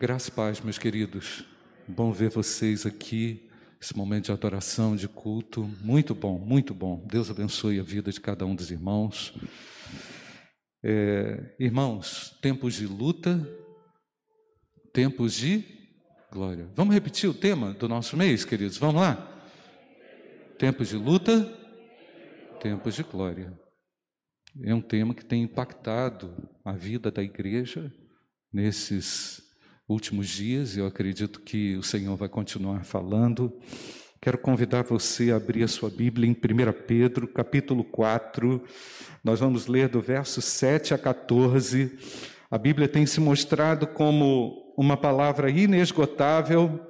Graças e paz, meus queridos. Bom ver vocês aqui, esse momento de adoração, de culto. Muito bom, muito bom. Deus abençoe a vida de cada um dos irmãos. É, irmãos, tempos de luta, tempos de glória. Vamos repetir o tema do nosso mês, queridos? Vamos lá? Tempos de luta, tempos de glória. É um tema que tem impactado a vida da igreja nesses últimos dias, eu acredito que o Senhor vai continuar falando. Quero convidar você a abrir a sua Bíblia em 1 Pedro, capítulo 4. Nós vamos ler do verso 7 a 14. A Bíblia tem se mostrado como uma palavra inesgotável.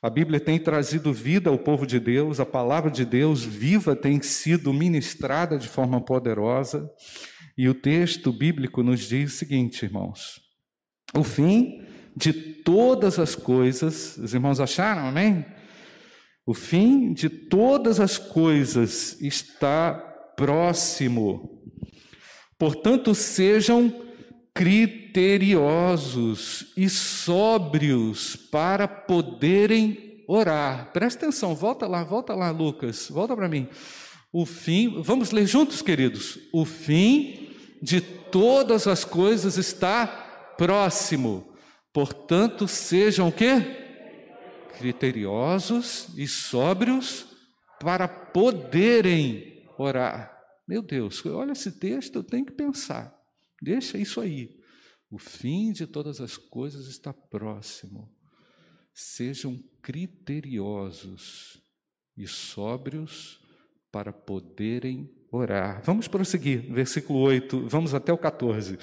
A Bíblia tem trazido vida ao povo de Deus, a palavra de Deus viva tem sido ministrada de forma poderosa. E o texto bíblico nos diz o seguinte, irmãos: o fim de todas as coisas, os irmãos acharam, amém? O fim de todas as coisas está próximo. Portanto, sejam criteriosos e sóbrios para poderem orar. Presta atenção, volta lá, volta lá, Lucas, volta para mim. O fim, vamos ler juntos, queridos. O fim de todas as coisas está próximo. Portanto, sejam o quê? Criteriosos e sóbrios para poderem orar. Meu Deus, olha esse texto, eu tenho que pensar. Deixa isso aí. O fim de todas as coisas está próximo. Sejam criteriosos e sóbrios para poderem orar. Vamos prosseguir, versículo 8, vamos até o 14.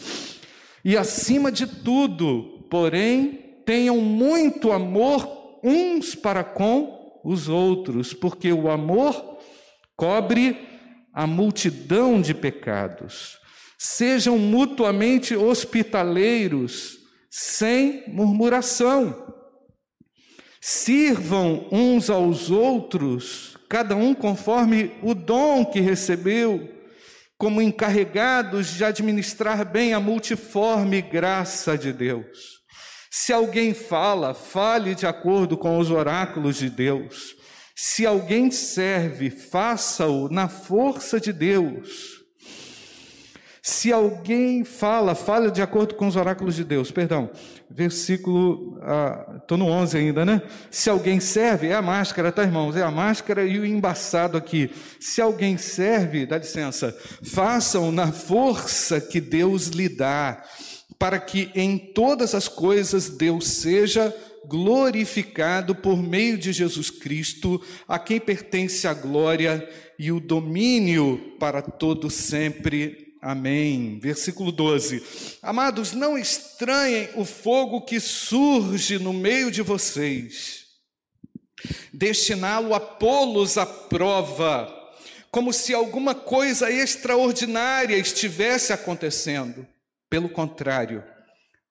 E acima de tudo, porém, tenham muito amor uns para com os outros, porque o amor cobre a multidão de pecados. Sejam mutuamente hospitaleiros, sem murmuração. Sirvam uns aos outros, cada um conforme o dom que recebeu, como encarregados de administrar bem a multiforme graça de Deus. Se alguém fala, fale de acordo com os oráculos de Deus. Se alguém serve, faça-o na força de Deus. Se alguém fala, fale de acordo com os oráculos de Deus. Perdão, versículo, estou ah, no 11 ainda, né? Se alguém serve, é a máscara, tá, irmãos? É a máscara e o embaçado aqui. Se alguém serve, dá licença, façam na força que Deus lhe dá para que em todas as coisas Deus seja glorificado por meio de Jesus Cristo, a quem pertence a glória e o domínio para todo sempre. Amém. Versículo 12. Amados, não estranhem o fogo que surge no meio de vocês. Destiná-lo a pô-los à prova, como se alguma coisa extraordinária estivesse acontecendo. Pelo contrário,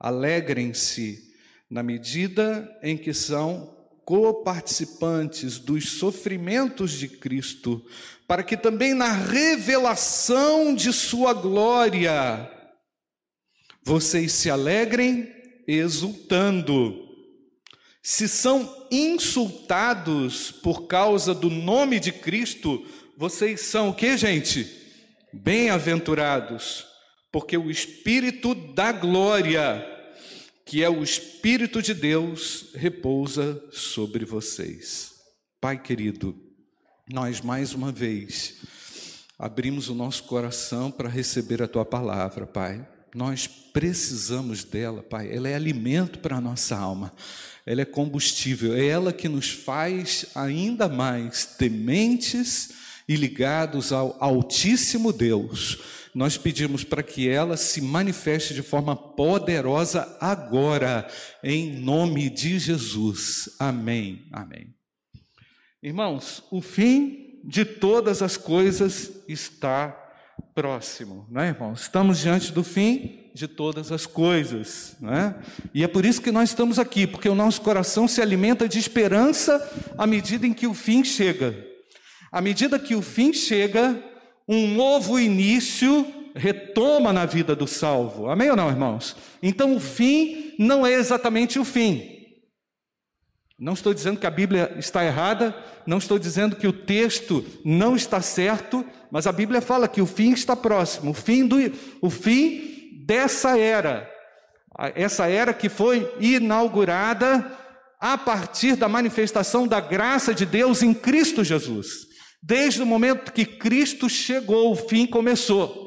alegrem-se na medida em que são coparticipantes dos sofrimentos de Cristo, para que também na revelação de Sua glória vocês se alegrem exultando. Se são insultados por causa do nome de Cristo, vocês são o que, gente? Bem-aventurados porque o Espírito da glória, que é o Espírito de Deus, repousa sobre vocês. Pai querido, nós mais uma vez abrimos o nosso coração para receber a tua palavra, Pai. Nós precisamos dela, Pai. Ela é alimento para a nossa alma, ela é combustível, é ela que nos faz ainda mais tementes e ligados ao Altíssimo Deus nós pedimos para que ela se manifeste de forma poderosa agora, em nome de Jesus. Amém. Amém. Irmãos, o fim de todas as coisas está próximo, não é, irmãos? Estamos diante do fim de todas as coisas, não é? E é por isso que nós estamos aqui, porque o nosso coração se alimenta de esperança à medida em que o fim chega. À medida que o fim chega, um novo início retoma na vida do salvo. Amém ou não, irmãos? Então o fim não é exatamente o fim. Não estou dizendo que a Bíblia está errada, não estou dizendo que o texto não está certo, mas a Bíblia fala que o fim está próximo, o fim, do, o fim dessa era, essa era que foi inaugurada a partir da manifestação da graça de Deus em Cristo Jesus. Desde o momento que Cristo chegou, o fim começou.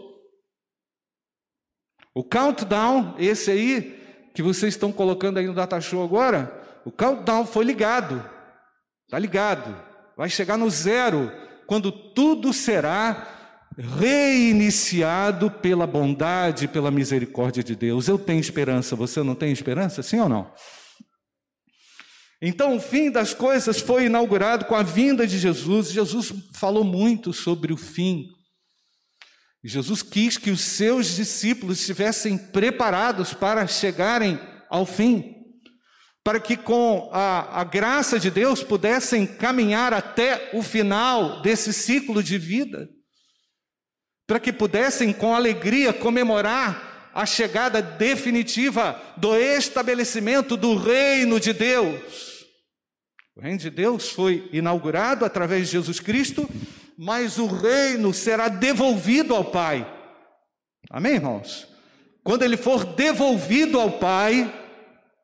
O countdown, esse aí, que vocês estão colocando aí no data show agora, o countdown foi ligado, está ligado, vai chegar no zero, quando tudo será reiniciado pela bondade, pela misericórdia de Deus. Eu tenho esperança, você não tem esperança? Sim ou não? Então, o fim das coisas foi inaugurado com a vinda de Jesus. Jesus falou muito sobre o fim. Jesus quis que os seus discípulos estivessem preparados para chegarem ao fim para que com a, a, graça de Deus pudessem caminhar até o final desse ciclo de vida, para que pudessem com alegria comemorar a chegada definitiva do estabelecimento do reino de Deus. O reino de Deus foi inaugurado através de Jesus Cristo, mas o reino será devolvido ao Pai. Amém, irmãos? Quando ele for devolvido ao Pai,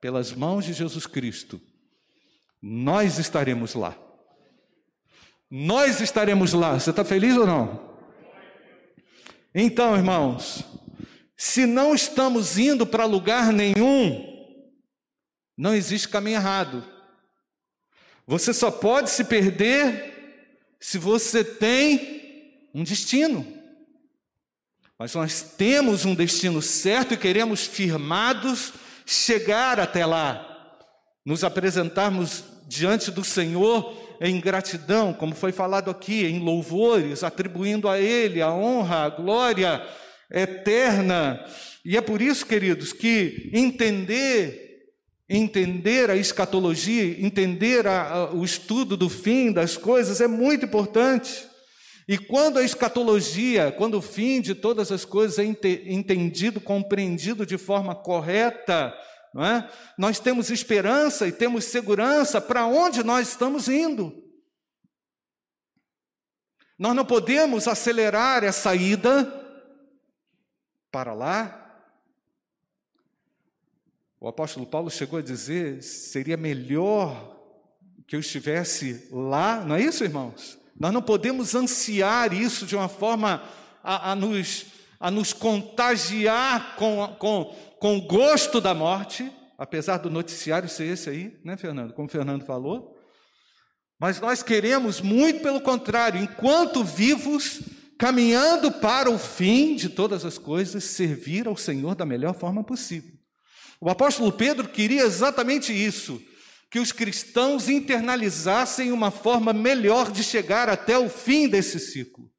pelas mãos de Jesus Cristo, nós estaremos lá. Nós estaremos lá. Você está feliz ou não? Então, irmãos, se não estamos indo para lugar nenhum, não existe caminho errado. Você só pode se perder se você tem um destino. Mas nós temos um destino certo e queremos firmados chegar até lá, nos apresentarmos diante do Senhor em gratidão, como foi falado aqui, em louvores, atribuindo a Ele a honra, a glória eterna. E é por isso, queridos, que entender entender a escatologia, entender a, a, o estudo do fim das coisas é muito importante. E quando a escatologia, quando o fim de todas as coisas é entendido, compreendido de forma correta, é? nós temos esperança e temos segurança para onde nós estamos indo. Nós não podemos acelerar essa ida para lá. O apóstolo Paulo chegou a dizer: seria melhor que eu estivesse lá, não é isso, irmãos? Nós não podemos ansiar isso de uma forma a, a nos, a nos contagiar com, com, com o gosto da morte, apesar do noticiário ser esse aí, né, Fernando? Como o Fernando falou. Mas nós queremos, muito pelo contrário, enquanto vivos, caminhando para o fim de todas as coisas, servir ao Senhor da melhor forma possível. O apóstolo Pedro queria exatamente isso que os cristãos internalizassem uma forma melhor de chegar até o fim desse ciclo,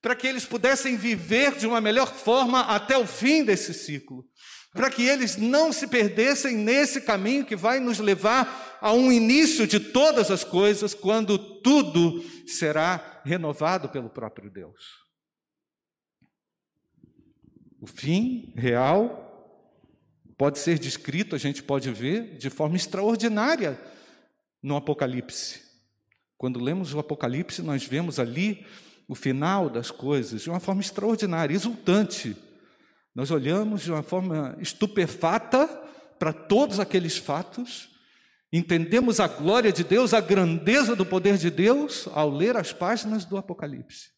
para que eles pudessem viver de uma melhor forma até o fim desse ciclo, para que eles não se perdessem nesse caminho que vai nos levar a um início de todas as coisas, quando tudo será renovado pelo próprio Deus. O fim real pode ser descrito, a gente pode ver, de forma extraordinária no Apocalipse. Quando lemos o Apocalipse, nós vemos ali o final das coisas de uma forma extraordinária, exultante. Nós olhamos de uma forma estupefata para todos aqueles fatos, entendemos a glória de Deus, a grandeza do poder de Deus ao ler as páginas do Apocalipse.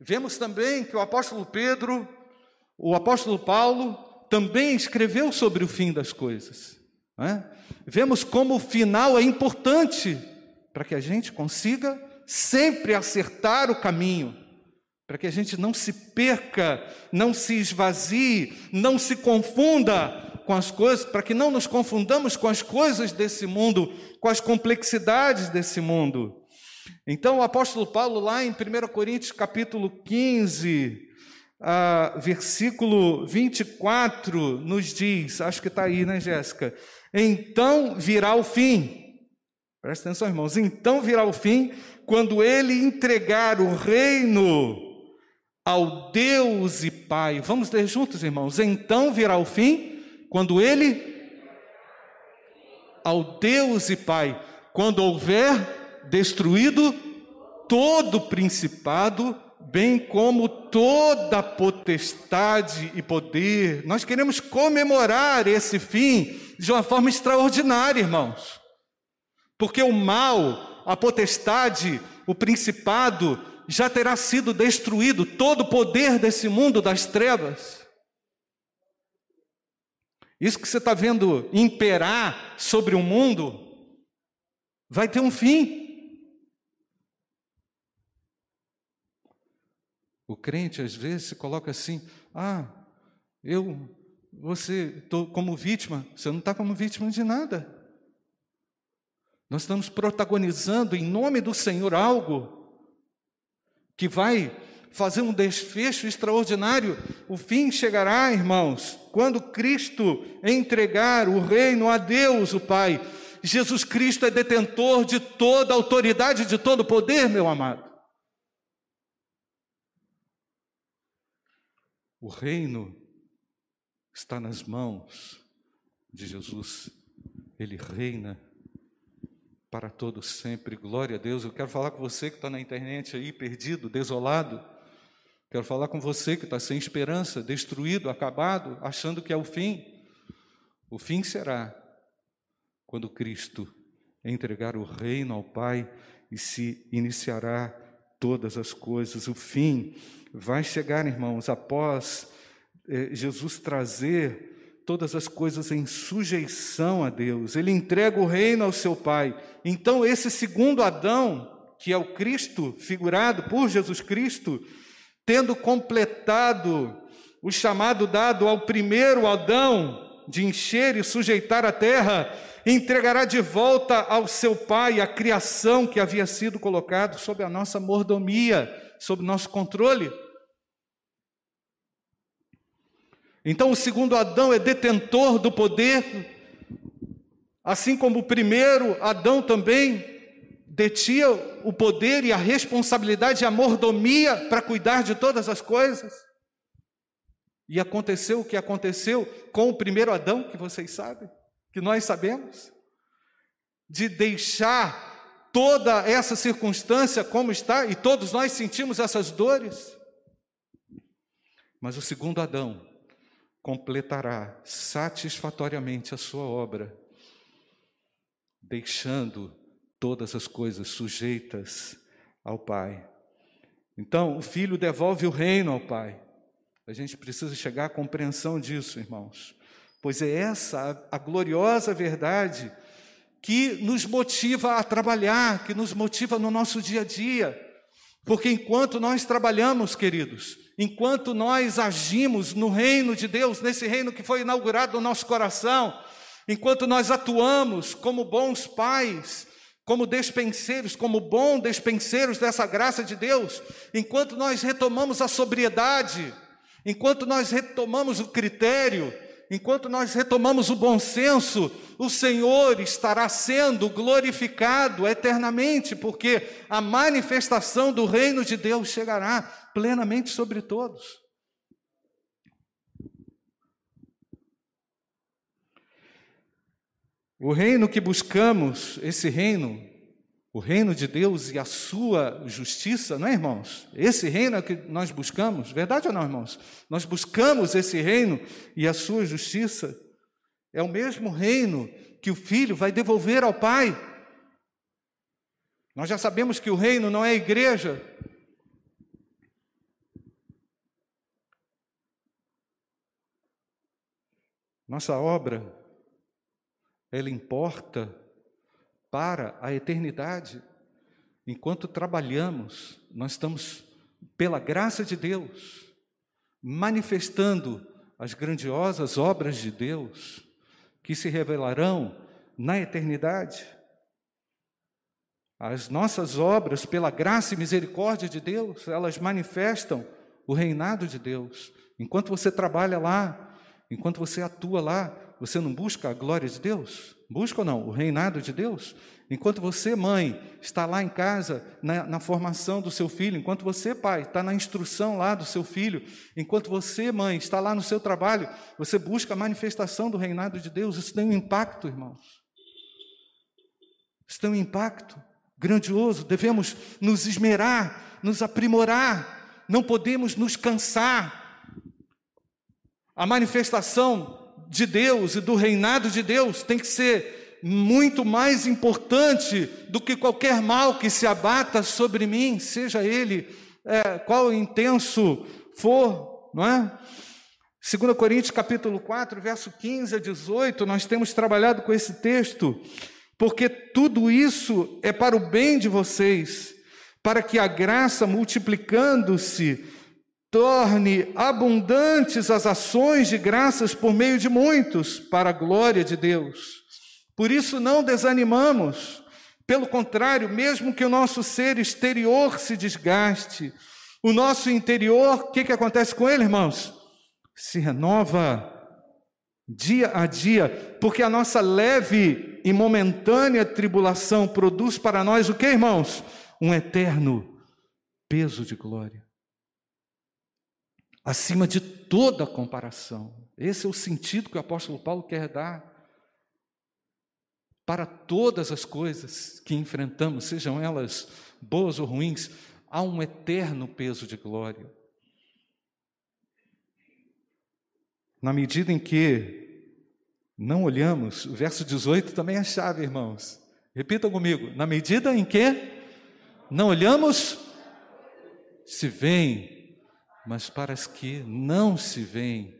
Vemos também que o apóstolo Pedro o apóstolo Paulo também escreveu sobre o fim das coisas. Né? Vemos como o final é importante para que a gente consiga sempre acertar o caminho, para que a gente não se perca, não se esvazie, não se confunda com as coisas, para que não nos confundamos com as coisas desse mundo, com as complexidades desse mundo. Então, o apóstolo Paulo, lá em 1 Coríntios capítulo 15, ah, versículo 24 nos diz, acho que está aí, né, Jéssica? Então virá o fim. Presta atenção, irmãos. Então virá o fim quando ele entregar o reino ao Deus e Pai. Vamos ler juntos, irmãos. Então virá o fim, quando ele ao Deus e Pai, quando houver destruído todo principado, bem como toda potestade e poder. Nós queremos comemorar esse fim de uma forma extraordinária, irmãos. Porque o mal, a potestade, o principado já terá sido destruído, todo o poder desse mundo das trevas. Isso que você está vendo imperar sobre o mundo vai ter um fim. O crente às vezes se coloca assim: ah, eu, você, estou como vítima. Você não está como vítima de nada. Nós estamos protagonizando em nome do Senhor algo que vai fazer um desfecho extraordinário. O fim chegará, irmãos, quando Cristo entregar o reino a Deus, o Pai. Jesus Cristo é detentor de toda autoridade, de todo poder, meu amado. O reino está nas mãos de Jesus. Ele reina para todos sempre. Glória a Deus. Eu quero falar com você que está na internet aí, perdido, desolado. Quero falar com você que está sem esperança, destruído, acabado, achando que é o fim. O fim será quando Cristo entregar o reino ao Pai e se iniciará todas as coisas. O fim vai chegar, irmãos, após eh, Jesus trazer todas as coisas em sujeição a Deus. Ele entrega o reino ao seu Pai. Então, esse segundo Adão, que é o Cristo, figurado por Jesus Cristo, tendo completado o chamado dado ao primeiro Adão de encher e sujeitar a terra, entregará de volta ao seu Pai a criação que havia sido colocado sob a nossa mordomia, sob nosso controle. Então, o segundo Adão é detentor do poder, assim como o primeiro Adão também detinha o poder e a responsabilidade e a mordomia para cuidar de todas as coisas. E aconteceu o que aconteceu com o primeiro Adão, que vocês sabem, que nós sabemos, de deixar toda essa circunstância como está, e todos nós sentimos essas dores. Mas o segundo Adão completará satisfatoriamente a sua obra, deixando todas as coisas sujeitas ao Pai. Então, o filho devolve o reino ao Pai. A gente precisa chegar à compreensão disso, irmãos, pois é essa a, gloriosa verdade que nos motiva a trabalhar, que nos motiva no nosso dia a dia. Porque enquanto nós trabalhamos, queridos, enquanto nós agimos no reino de Deus, nesse reino que foi inaugurado no nosso coração, enquanto nós atuamos como bons pais, como despenseiros, como bons despenseiros dessa graça de Deus, enquanto nós retomamos a sobriedade, enquanto nós retomamos o critério, enquanto nós retomamos o bom senso, o Senhor estará sendo glorificado eternamente, porque a manifestação do reino de Deus chegará plenamente sobre todos. O reino que buscamos, esse reino, o reino de Deus e a sua justiça, não é, irmãos? Esse reino é que nós buscamos, verdade ou não, irmãos? Nós buscamos esse reino e a sua justiça. É o mesmo reino que o filho vai devolver ao pai. Nós já sabemos que o reino não é a igreja. Nossa obra ela importa para a eternidade. Enquanto trabalhamos, nós estamos, pela graça de Deus, manifestando as grandiosas obras de Deus que se revelarão na eternidade. As nossas obras, pela graça e misericórdia de Deus, elas manifestam o reinado de Deus. Enquanto você trabalha lá, enquanto você atua lá, você não busca a glória de Deus? Busca ou não? O reinado de Deus? Enquanto você, mãe, está lá em casa, na, na, formação do seu filho, enquanto você, pai, está na instrução lá do seu filho, enquanto você, mãe, está lá no seu trabalho, você busca a manifestação do reinado de Deus, isso tem um impacto, irmãos. Isso tem um impacto grandioso. Devemos nos esmerar, nos aprimorar, não podemos nos cansar. A manifestação de Deus e do reinado de Deus tem que ser muito mais importante do que qualquer mal que se abata sobre mim, seja ele é, qual intenso for, não é? 2 Coríntios capítulo 4, verso 15 a 18, nós temos trabalhado com esse texto, porque tudo isso é para o bem de vocês, para que a graça multiplicando-se torne abundantes as ações de graças por meio de muitos, para a glória de Deus. Por isso não desanimamos, pelo contrário, mesmo que o nosso ser exterior se desgaste, o nosso interior, o que, que acontece com ele, irmãos? Se renova dia a dia, porque a nossa leve e momentânea tribulação produz para nós o que, irmãos? Um eterno peso de glória. Acima de toda comparação. Esse é o sentido que o apóstolo Paulo quer dar para todas as coisas que enfrentamos, sejam elas boas ou ruins, há um eterno peso de glória. Na medida em que não olhamos, o verso 18 também é chave, irmãos. Repitam comigo: na medida em que não olhamos, se vem, mas para as que não se veem,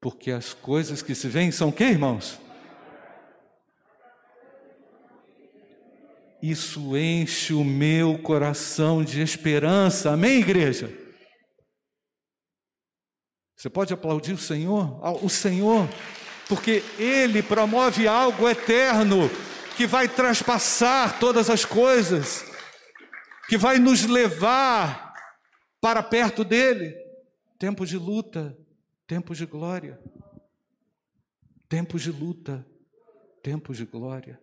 porque as coisas que se veem são que, irmãos? Isso enche o meu coração de esperança. Amém, igreja? Você pode aplaudir o Senhor? O Senhor, porque Ele promove algo eterno que vai traspassar todas as coisas, que vai nos levar para perto dEle. Tempos de luta, tempos de glória. Tempos de luta, tempos de glória.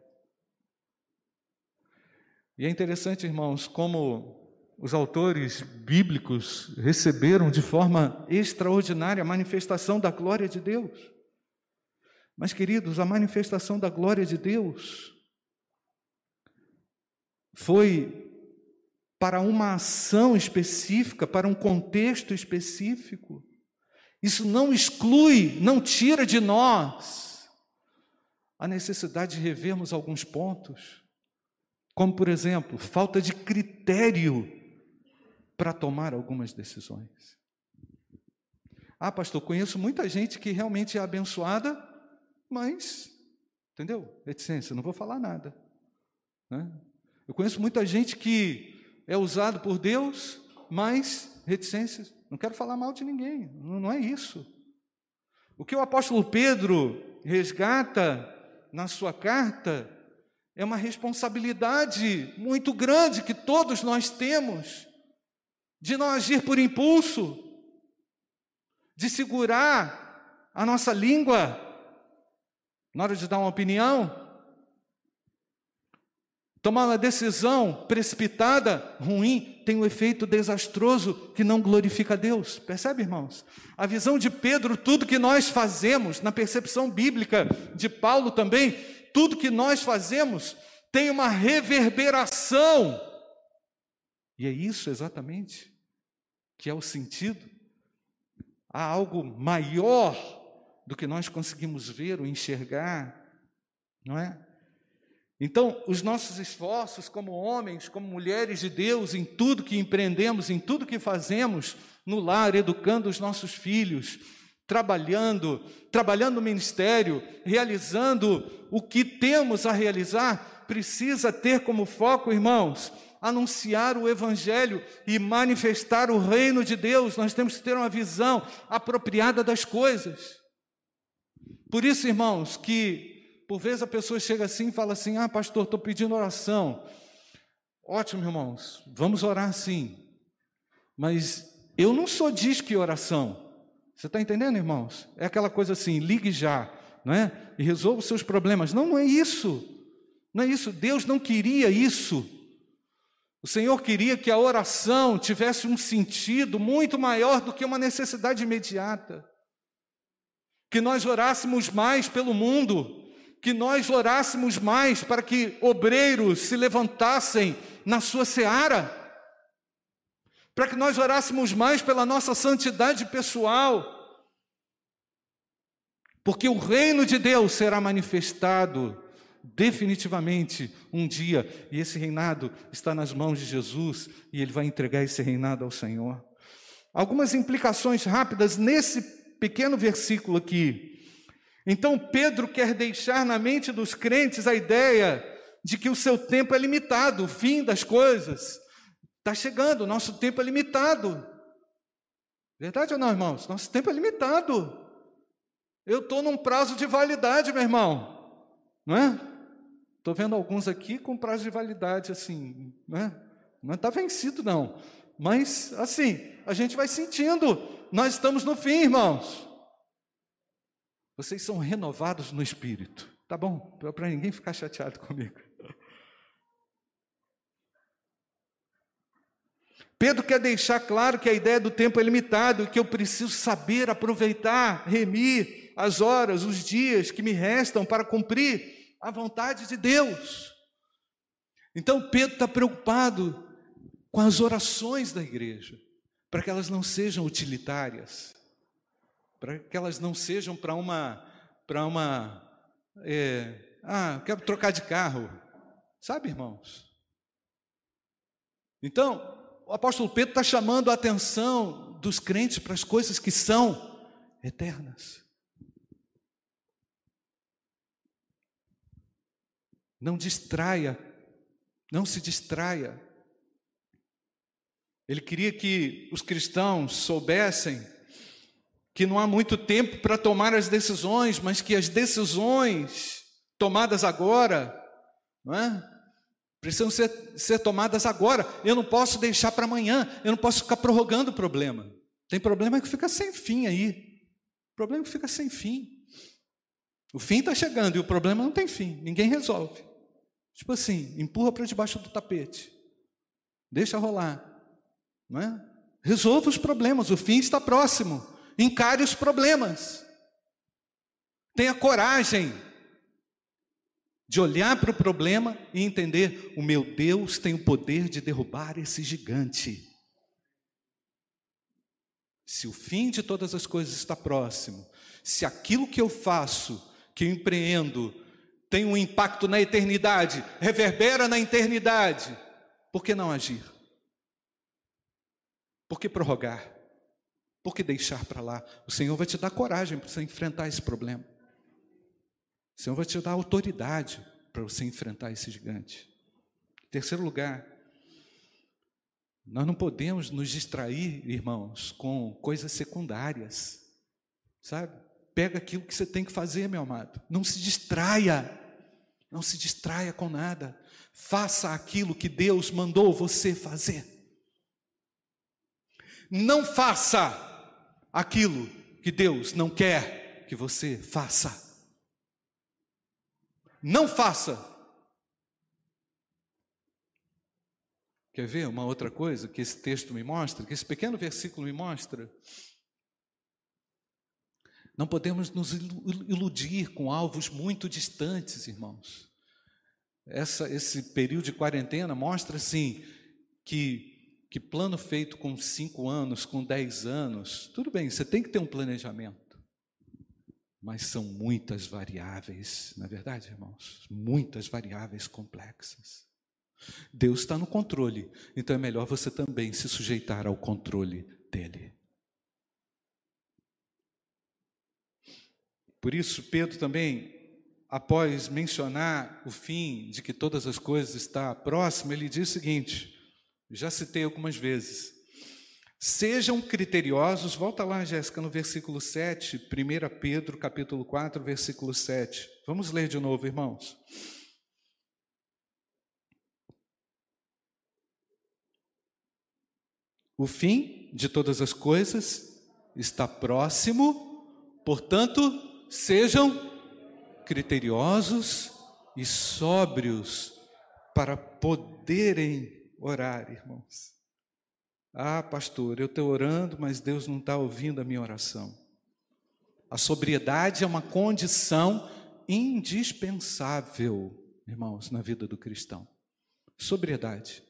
E é interessante, irmãos, como os autores bíblicos receberam de forma extraordinária a manifestação da glória de Deus. Mas, queridos, a manifestação da glória de Deus foi para uma ação específica, para um contexto específico. Isso não exclui, não tira de nós a necessidade de revermos alguns pontos. Como, por exemplo, falta de critério para tomar algumas decisões. Ah, pastor, conheço muita gente que realmente é abençoada, mas, entendeu? Reticência, não vou falar nada. Né? Eu conheço muita gente que é usado por Deus, mas reticências. Não quero falar mal de ninguém, não, é isso. O que o apóstolo Pedro resgata na sua carta é uma responsabilidade muito grande que todos nós temos de não agir por impulso, de segurar a nossa língua na hora de dar uma opinião, tomar uma decisão precipitada, ruim, tem um efeito desastroso que não glorifica a Deus. Percebe, irmãos? A visão de Pedro, tudo que nós fazemos, na percepção bíblica de Paulo também, tudo que nós fazemos tem uma reverberação. E é isso exatamente que é o sentido. Há algo maior do que nós conseguimos ver ou enxergar, não é? Então, os nossos esforços como homens, como mulheres de Deus, em tudo que empreendemos, em tudo que fazemos no lar, educando os nossos filhos, trabalhando, trabalhando no ministério, realizando o que temos a realizar, precisa ter como foco, irmãos, anunciar o Evangelho e manifestar o reino de Deus. Nós temos que ter uma visão apropriada das coisas. Por isso, irmãos, que por vezes a pessoa chega assim e fala assim: Ah, pastor, estou pedindo oração. Ótimo, irmãos, vamos orar sim. Mas eu não sou disque oração. Você está entendendo, irmãos? É aquela coisa assim: ligue já. não é? E resolva os seus problemas. Não, não é isso. Não é isso. Deus não queria isso. O Senhor queria que a oração tivesse um sentido muito maior do que uma necessidade imediata. Que nós orássemos mais pelo mundo, que nós orássemos mais para que obreiros se levantassem na sua seara, para que nós orássemos mais pela nossa santidade pessoal, porque o reino de Deus será manifestado definitivamente um dia, e esse reinado está nas mãos de Jesus, e ele vai entregar esse reinado ao Senhor. Algumas implicações rápidas nesse pequeno versículo aqui. Então, Pedro quer deixar na mente dos crentes a ideia de que o seu tempo é limitado, o fim das coisas está chegando, o nosso tempo é limitado. Verdade ou não, irmãos? Nosso tempo é limitado. Eu estou num prazo de validade, meu irmão, não é? Estou vendo alguns aqui com prazo de validade assim, né? Não está vencido, não. Mas, assim, a gente vai sentindo. Nós estamos no fim, irmãos. Vocês são renovados no espírito. Tá bom? Para ninguém ficar chateado comigo. Pedro quer deixar claro que a ideia do tempo é limitado e que eu preciso saber aproveitar, remir as horas, os dias que me restam para cumprir a vontade de Deus. Então Pedro está preocupado com as orações da igreja, para que elas não sejam utilitárias, para que elas não sejam para uma, para uma, é, ah, quero trocar de carro, sabe, irmãos? Então, o apóstolo Pedro está chamando a atenção dos crentes para as coisas que são eternas. Não distraia, não se distraia. Ele queria que os cristãos soubessem que não há muito tempo para tomar as decisões, mas que as decisões tomadas agora, não é? Precisam ser, ser tomadas agora. Eu não posso deixar para amanhã, eu não posso ficar prorrogando o problema. Tem problema que fica sem fim aí. Problema que fica sem fim. O fim está chegando e o problema não tem fim, ninguém resolve. Tipo assim, empurra para debaixo do tapete. Deixa rolar. Não é? Resolva os problemas, o fim está próximo. Encare os problemas. Tenha coragem de olhar para o problema e entender: o meu Deus tem o poder de derrubar esse gigante. Se o fim de todas as coisas está próximo, se aquilo que eu faço, que eu empreendo, tem um impacto na eternidade, reverbera na eternidade, por que não agir? Por que prorrogar? Por que deixar para lá? O Senhor vai te dar coragem para você enfrentar esse problema. O Senhor vai te dar autoridade para você enfrentar esse gigante. Terceiro lugar, nós não podemos nos distrair, irmãos, com coisas secundárias, sabe? Pega aquilo que você tem que fazer, meu amado. Não se distraia. Não se distraia com nada. Faça aquilo que Deus mandou você fazer. Não faça aquilo que Deus não quer que você faça. Não faça. Quer ver uma outra coisa que esse texto me mostra, que esse pequeno versículo me mostra? Não podemos nos iludir com alvos muito distantes, irmãos. Essa, esse período de quarentena mostra, assim, que, que plano feito com cinco anos, com dez anos, tudo bem, você tem que ter um planejamento. Mas são muitas variáveis, na é verdade, irmãos? Muitas variáveis complexas. Deus está no controle, então é melhor você também se sujeitar ao controle dele. Por isso, Pedro também, após mencionar o fim de que todas as coisas está próximo, ele diz o seguinte: já citei algumas vezes. Sejam criteriosos, volta lá, Jéssica, no versículo 7, 1 Pedro, capítulo 4, versículo 7. Vamos ler de novo, irmãos. O fim de todas as coisas está próximo, portanto, sejam criteriosos e sóbrios para poderem orar, irmãos. Ah, pastor, eu estou orando, mas Deus não está ouvindo a minha oração. A sobriedade é uma condição indispensável, irmãos, na vida do cristão. Sobriedade.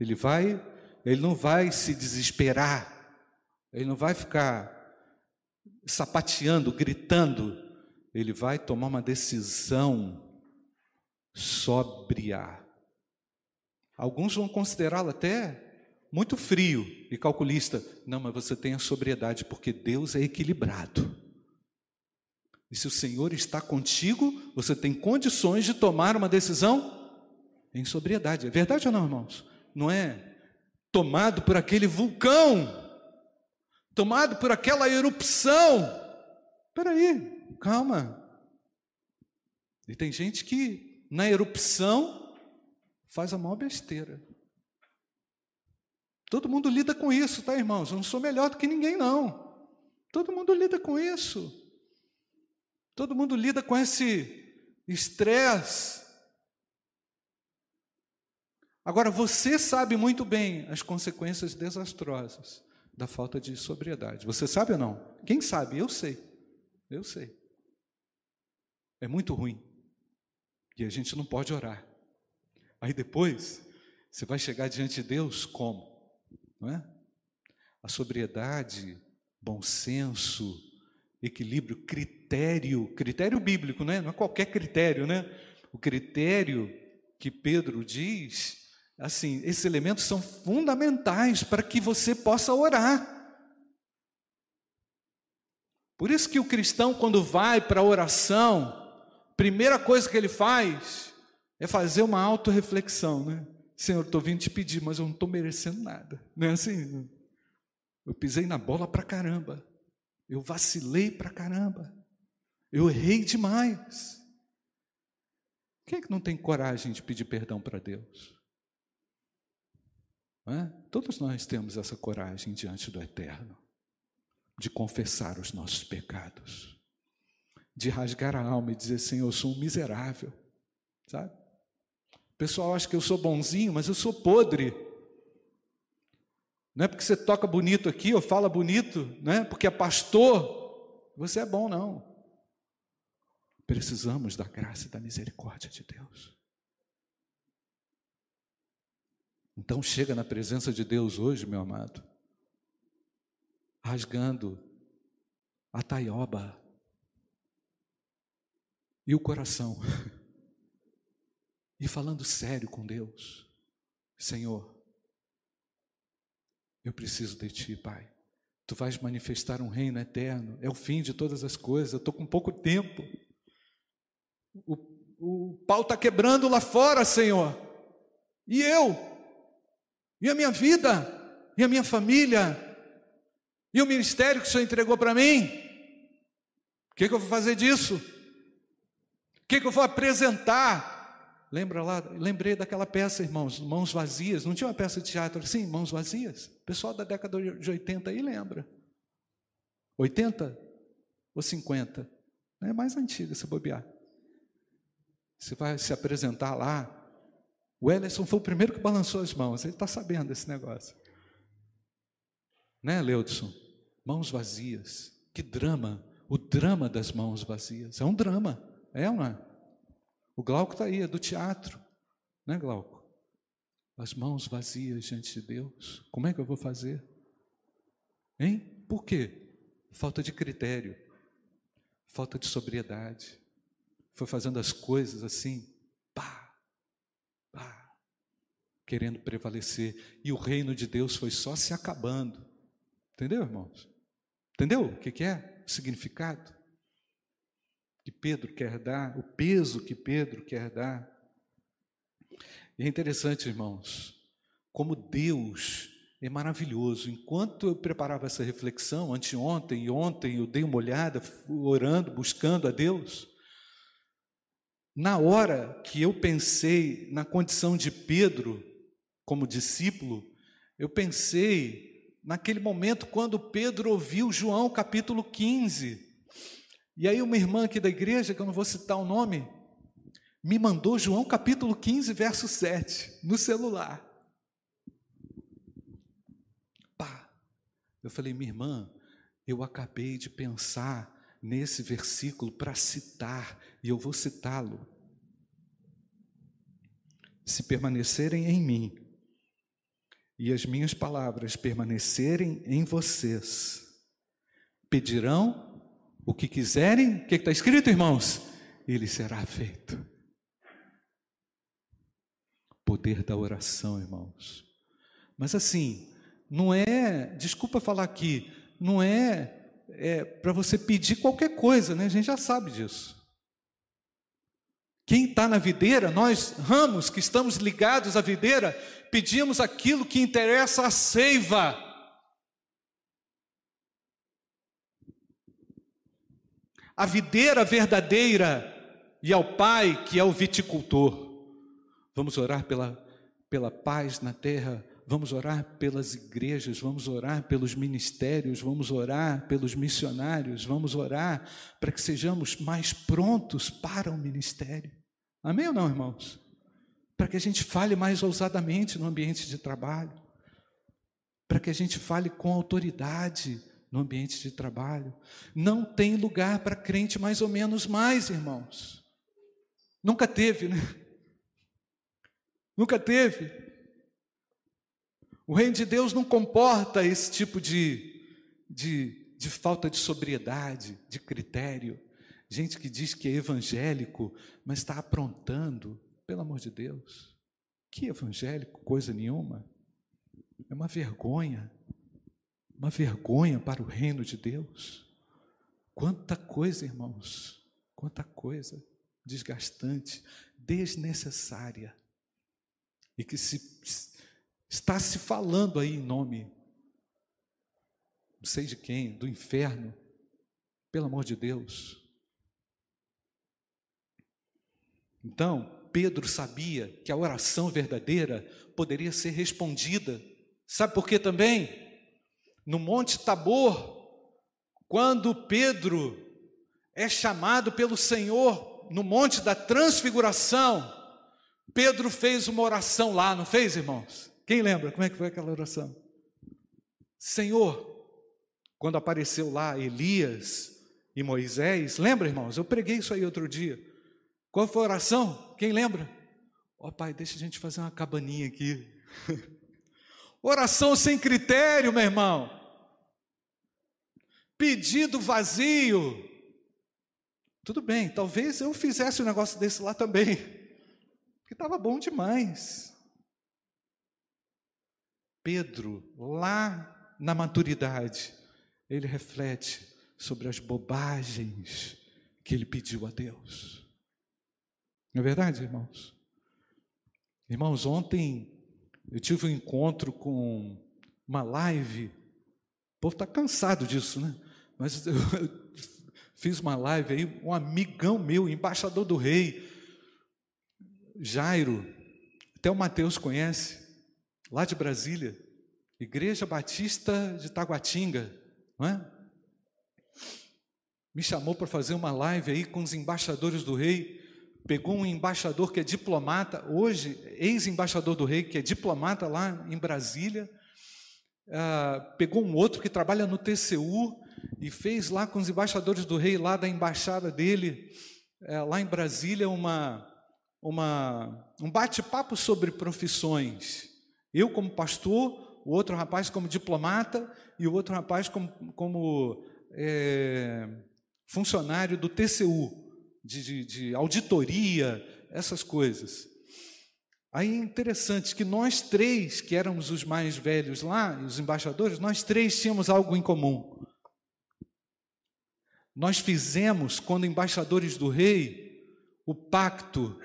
Ele vai, ele não vai se desesperar, ele não vai ficar sapateando, gritando, ele vai tomar uma decisão sóbria. Alguns vão considerá-lo até muito frio e calculista. Não, mas você tem a sobriedade, porque Deus é equilibrado. E se o Senhor está contigo, você tem condições de tomar uma decisão em sobriedade. É verdade ou não, irmãos? Não é tomado por aquele vulcão, tomado por aquela erupção. Espera aí, calma. E tem gente que na erupção faz a maior besteira. Todo mundo lida com isso, tá, irmãos? Eu não sou melhor do que ninguém, não. Todo mundo lida com isso. Todo mundo lida com esse estresse. Agora, você sabe muito bem as consequências desastrosas da falta de sobriedade. Você sabe ou não? Quem sabe? Eu sei. Eu sei. É muito ruim. E a gente não pode orar. Aí depois, você vai chegar diante de Deus como? não é? A sobriedade, bom senso, equilíbrio, critério, critério bíblico, né? Não é qualquer critério, né? O critério que Pedro diz, assim, esses elementos são fundamentais para que você possa orar. Por isso que o cristão, quando vai para a oração, primeira coisa que ele faz é fazer uma autorreflexão, né? Senhor, estou vindo te pedir, mas eu não estou merecendo nada. Não é assim? Eu pisei na bola para caramba. Eu vacilei para caramba. Eu errei demais. Quem é que não tem coragem de pedir perdão para Deus? É? Todos nós temos essa coragem diante do Eterno, de confessar os nossos pecados, de rasgar a alma e dizer: Senhor, eu sou um miserável, sabe? Pessoal acha que eu sou bonzinho, mas eu sou podre. Não é porque você toca bonito aqui ou fala bonito, né? Porque é pastor, você é bom, não. Precisamos da graça e da misericórdia de Deus. Então chega na presença de Deus hoje, meu amado, rasgando a taioba e o coração. e falando sério com Deus: Senhor, eu preciso de Ti, Pai. Tu vais manifestar um reino eterno, é o fim de todas as coisas, eu estou com pouco tempo. O, o pau está quebrando lá fora, Senhor. E eu? E a minha vida? E a minha família? E o ministério que o Senhor entregou para mim? O que, que eu vou fazer disso? O que, que eu vou apresentar? Lembra lá? Lembrei daquela peça, irmãos, Mãos Vazias. Não tinha uma peça de teatro assim, Mãos Vazias? O pessoal da década de 80 aí lembra. 80 ou 50? É mais antiga, se bobear. Você vai se apresentar lá. O Ellison foi o primeiro que balançou as mãos. Ele está sabendo desse negócio. Né, Leudson? Mãos vazias. Que drama. O drama das mãos vazias. É um drama. É não é? O Glauco está aí, é do teatro, né, Glauco? As mãos vazias diante de Deus. Como é que eu vou fazer? Hein? Por quê? Falta de critério, falta de sobriedade. Foi fazendo as coisas assim, pá, pá, querendo prevalecer. E o reino de Deus foi só se acabando. Entendeu, irmãos? Entendeu o que, que é o significado? Que Pedro quer dar, o peso que Pedro quer dar. E é interessante, irmãos, como Deus é maravilhoso. Enquanto eu preparava essa reflexão, anteontem e ontem, eu dei uma olhada, orando, buscando a Deus. Na hora que eu pensei na condição de Pedro como discípulo, eu pensei naquele momento quando Pedro ouviu João capítulo 15 E aí uma irmã aqui da igreja, que eu não vou citar o nome, me mandou João capítulo 15, verso 7, no celular. Pá. Eu falei, minha irmã, eu acabei de pensar nesse versículo para citar, e eu vou citá-lo. Se permanecerem em mim, e as minhas palavras permanecerem em vocês, pedirão o que quiserem, o que está escrito, irmãos? Ele será feito. Poder da oração, irmãos. Mas assim, não é, desculpa falar aqui, não é, é para você pedir qualquer coisa, né? A gente já sabe disso. Quem está na videira, nós, ramos que estamos ligados à videira, pedimos aquilo que interessa à seiva. A videira verdadeira e ao Pai que é o viticultor. Vamos orar pela, pela paz na terra, vamos orar pelas igrejas, vamos orar pelos ministérios, vamos orar pelos missionários, vamos orar para que sejamos mais prontos para o ministério. Amém ou não, irmãos? Para que a gente fale mais ousadamente no ambiente de trabalho, para que a gente fale com autoridade, no ambiente de trabalho. Não tem lugar para crente mais ou menos mais, irmãos. Nunca teve, né? Nunca teve. O reino de Deus não comporta esse tipo de, de, de falta de sobriedade, de critério. Gente que diz que é evangélico, mas está aprontando, pelo amor de Deus. Que evangélico, coisa nenhuma. É uma vergonha uma vergonha para o reino de Deus. Quanta coisa, irmãos, quanta coisa desgastante, desnecessária, e que se, está se falando aí em nome, não sei de quem, do inferno, pelo amor de Deus. Então, Pedro sabia que a oração verdadeira poderia ser respondida. Sabe por quê também? No Monte Tabor, quando Pedro é chamado pelo Senhor no Monte da Transfiguração, Pedro fez uma oração lá, não fez, irmãos? Quem lembra como é que foi aquela oração? Senhor, quando apareceu lá Elias e Moisés, lembra, irmãos? Eu preguei isso aí outro dia. Qual foi a oração? Quem lembra? Ó oh, pai, deixa a gente fazer uma cabaninha aqui. oração sem critério, meu irmão pedido vazio. Tudo bem, talvez eu fizesse um negócio desse lá também, que estava bom demais. Pedro, lá na maturidade, ele reflete sobre as bobagens que ele pediu a Deus. Não é verdade, irmãos? Irmãos, ontem eu tive um encontro com uma live. O povo está cansado disso, né? Mas eu fiz uma live aí, um amigão meu, embaixador do rei, Jairo, até o Mateus conhece, lá de Brasília, Igreja Batista de Taguatinga, não é? Me chamou para fazer uma live aí com os embaixadores do rei. Pegou um embaixador que é diplomata, hoje, ex-embaixador do rei, que é diplomata lá em Brasília. Ah, pegou um outro que trabalha no TCU, e fez lá com os embaixadores do rei, lá da embaixada dele, é, lá em Brasília, uma, uma, um bate-papo sobre profissões. Eu, como pastor, o outro rapaz, como diplomata, e o outro rapaz, como, como é, funcionário do TCU, de, de, de auditoria, essas coisas. Aí é interessante que nós três, que éramos os mais velhos lá, os embaixadores, nós três tínhamos algo em comum nós fizemos, quando embaixadores do rei, o pacto.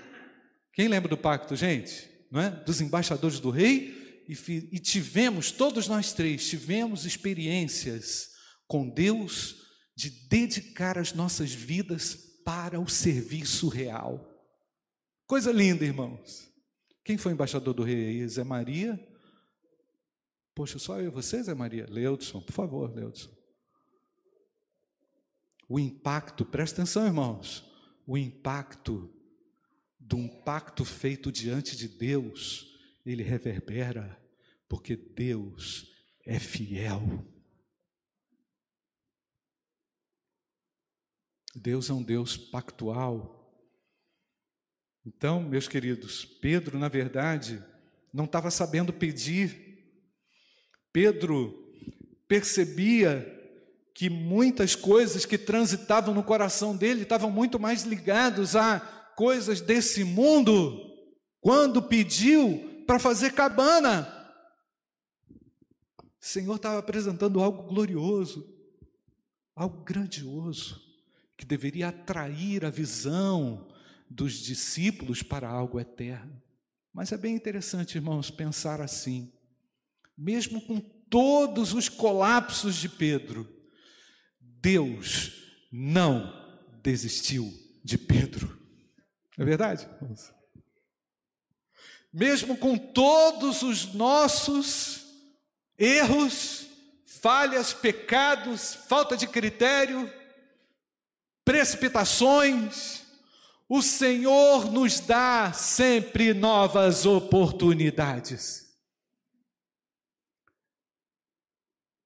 Quem lembra do pacto, gente? Não é? Dos embaixadores do rei? E, e tivemos, todos nós três, tivemos experiências com Deus de dedicar as nossas vidas para o serviço real. Coisa linda, irmãos. Quem foi embaixador do rei aí? Zé Maria? Poxa, só eu e você, Zé Maria? Leudson, por favor, Leudson. O impacto, presta atenção, irmãos, o impacto de um pacto feito diante de Deus, ele reverbera, porque Deus é fiel. Deus é um Deus pactual. Então, meus queridos, Pedro, na verdade, não estava sabendo pedir. Pedro percebia que muitas coisas que transitavam no coração dele estavam muito mais ligados a coisas desse mundo, quando pediu para fazer cabana. O Senhor estava apresentando algo glorioso, algo grandioso, que deveria atrair a visão dos discípulos para algo eterno. Mas é bem interessante, irmãos, pensar assim. Mesmo com todos os colapsos de Pedro, Deus não desistiu de Pedro. Não é verdade? Mesmo com todos os nossos erros, falhas, pecados, falta de critério, precipitações, o Senhor nos dá sempre novas oportunidades.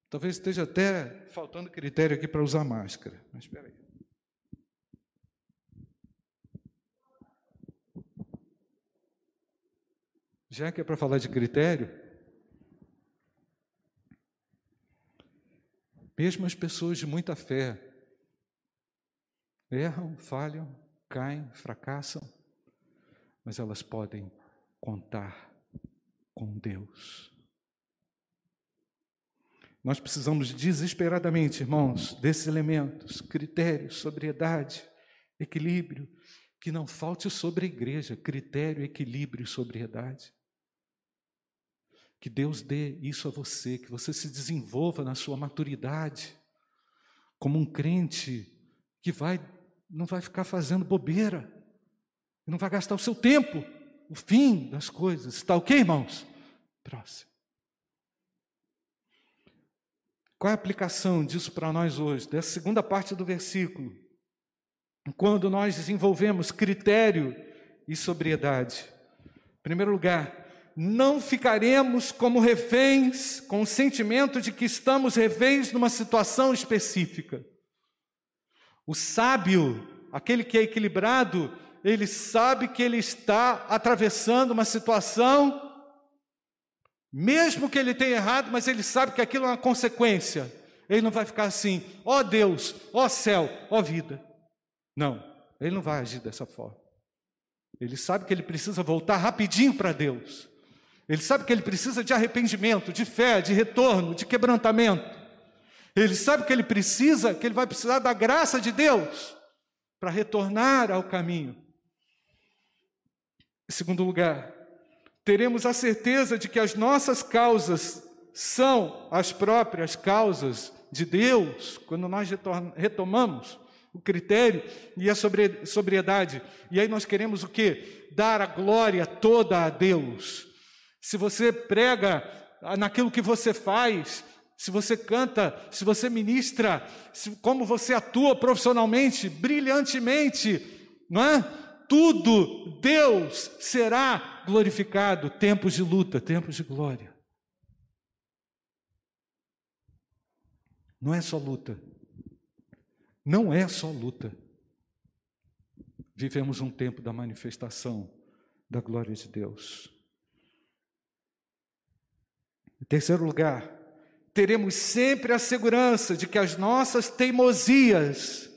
Talvez esteja até faltando critério aqui para usar máscara, mas espera aí. Já que é para falar de critério, mesmo as pessoas de muita fé erram, falham, caem, fracassam, mas elas podem contar com Deus. Nós precisamos desesperadamente, irmãos, desses elementos, critérios, sobriedade, equilíbrio, que não falte sobre a igreja critério, equilíbrio e sobriedade. Que Deus dê isso a você, que você se desenvolva na sua maturidade, como um crente que vai não vai ficar fazendo bobeira, não vai gastar o seu tempo, o fim das coisas. Está ok, irmãos? Próximo. Qual é a aplicação disso para nós hoje, dessa segunda parte do versículo? Quando nós desenvolvemos critério e sobriedade. Em primeiro lugar, não ficaremos como reféns, com o sentimento de que estamos reféns numa situação específica. O sábio, aquele que é equilibrado, ele sabe que ele está atravessando uma situação, mesmo que ele tenha errado, mas ele sabe que aquilo é uma consequência. Ele não vai ficar assim, ó oh Deus, ó oh céu, ó oh vida. Não, ele não vai agir dessa forma. Ele sabe que ele precisa voltar rapidinho para Deus. Ele sabe que ele precisa de arrependimento, de fé, de retorno, de quebrantamento. Ele sabe que ele precisa, que ele vai precisar da graça de Deus para retornar ao caminho. Em segundo lugar, teremos a certeza de que as nossas causas são as próprias causas de Deus, quando nós retomamos o critério e a sobriedade. E aí nós queremos o que? Dar a glória toda a Deus. Se você prega naquilo que você faz, se você canta, se você ministra, se, como você atua profissionalmente, brilhantemente, não é? Tudo, Deus será glorificado. Tempos de luta, tempos de glória. Não é só luta. Não é só luta. Vivemos um tempo da manifestação da glória de Deus. Em terceiro lugar, teremos sempre a segurança de que as nossas teimosias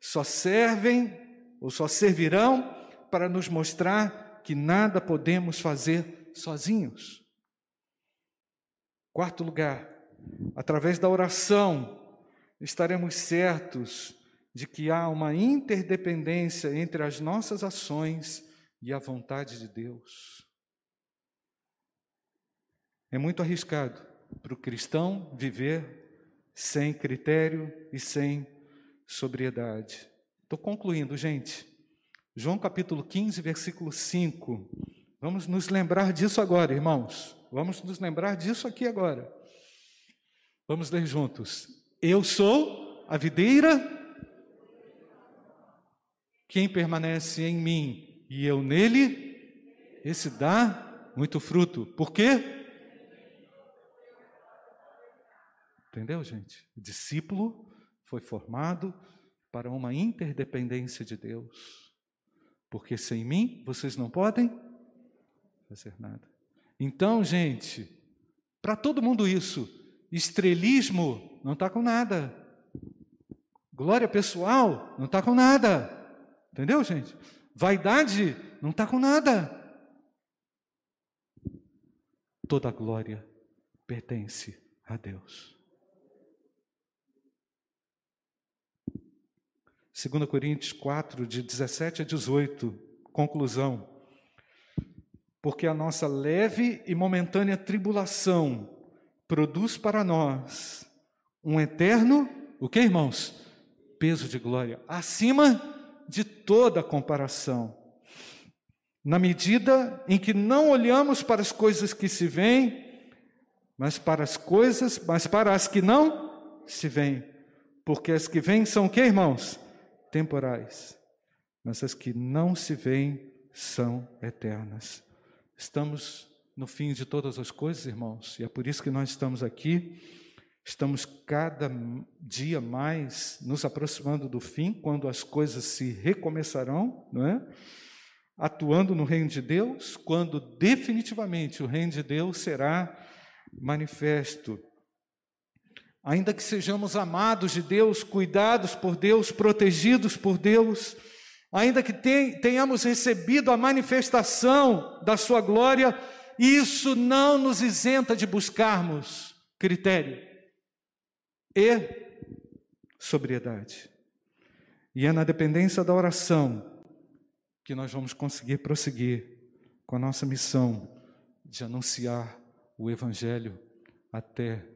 só servem ou só servirão para nos mostrar que nada podemos fazer sozinhos. Quarto lugar, através da oração, estaremos certos de que há uma interdependência entre as nossas ações e a vontade de Deus. É muito arriscado para o cristão viver sem critério e sem sobriedade. Estou concluindo, gente. João capítulo 15, versículo 5. Vamos nos lembrar disso agora, irmãos. Vamos nos lembrar disso aqui agora. Vamos ler juntos. Eu sou a videira Quem permanece em mim e eu nele, esse dá muito fruto. Por quê? Entendeu, gente? O discípulo foi formado para uma interdependência de Deus. Porque sem mim vocês não podem fazer nada. Então, gente, para todo mundo isso, estrelismo não está com nada. Glória pessoal não está com nada. Entendeu, gente? Vaidade não está com nada. Toda glória pertence a Deus. 2 Coríntios 4, de 17 a 18, conclusão. Porque a nossa leve e momentânea tribulação produz para nós um eterno, o que, irmãos? Peso de glória, acima de toda comparação. Na medida em que não olhamos para as coisas que se veem, mas para as coisas, mas para as que não se veem. Porque as que vêm são o que, irmãos? Temporais, mas as que não se veem são eternas. Estamos no fim de todas as coisas, irmãos, e é por isso que nós estamos aqui. Estamos cada dia mais nos aproximando do fim, quando as coisas se recomeçarão, não é? Atuando no reino de Deus, quando definitivamente o reino de Deus será manifesto ainda que sejamos amados de Deus, cuidados por Deus, protegidos por Deus, ainda que tenhamos recebido a manifestação da Sua glória, isso não nos isenta de buscarmos critério e sobriedade. E é na dependência da oração que nós vamos conseguir prosseguir com a nossa missão de anunciar o Evangelho até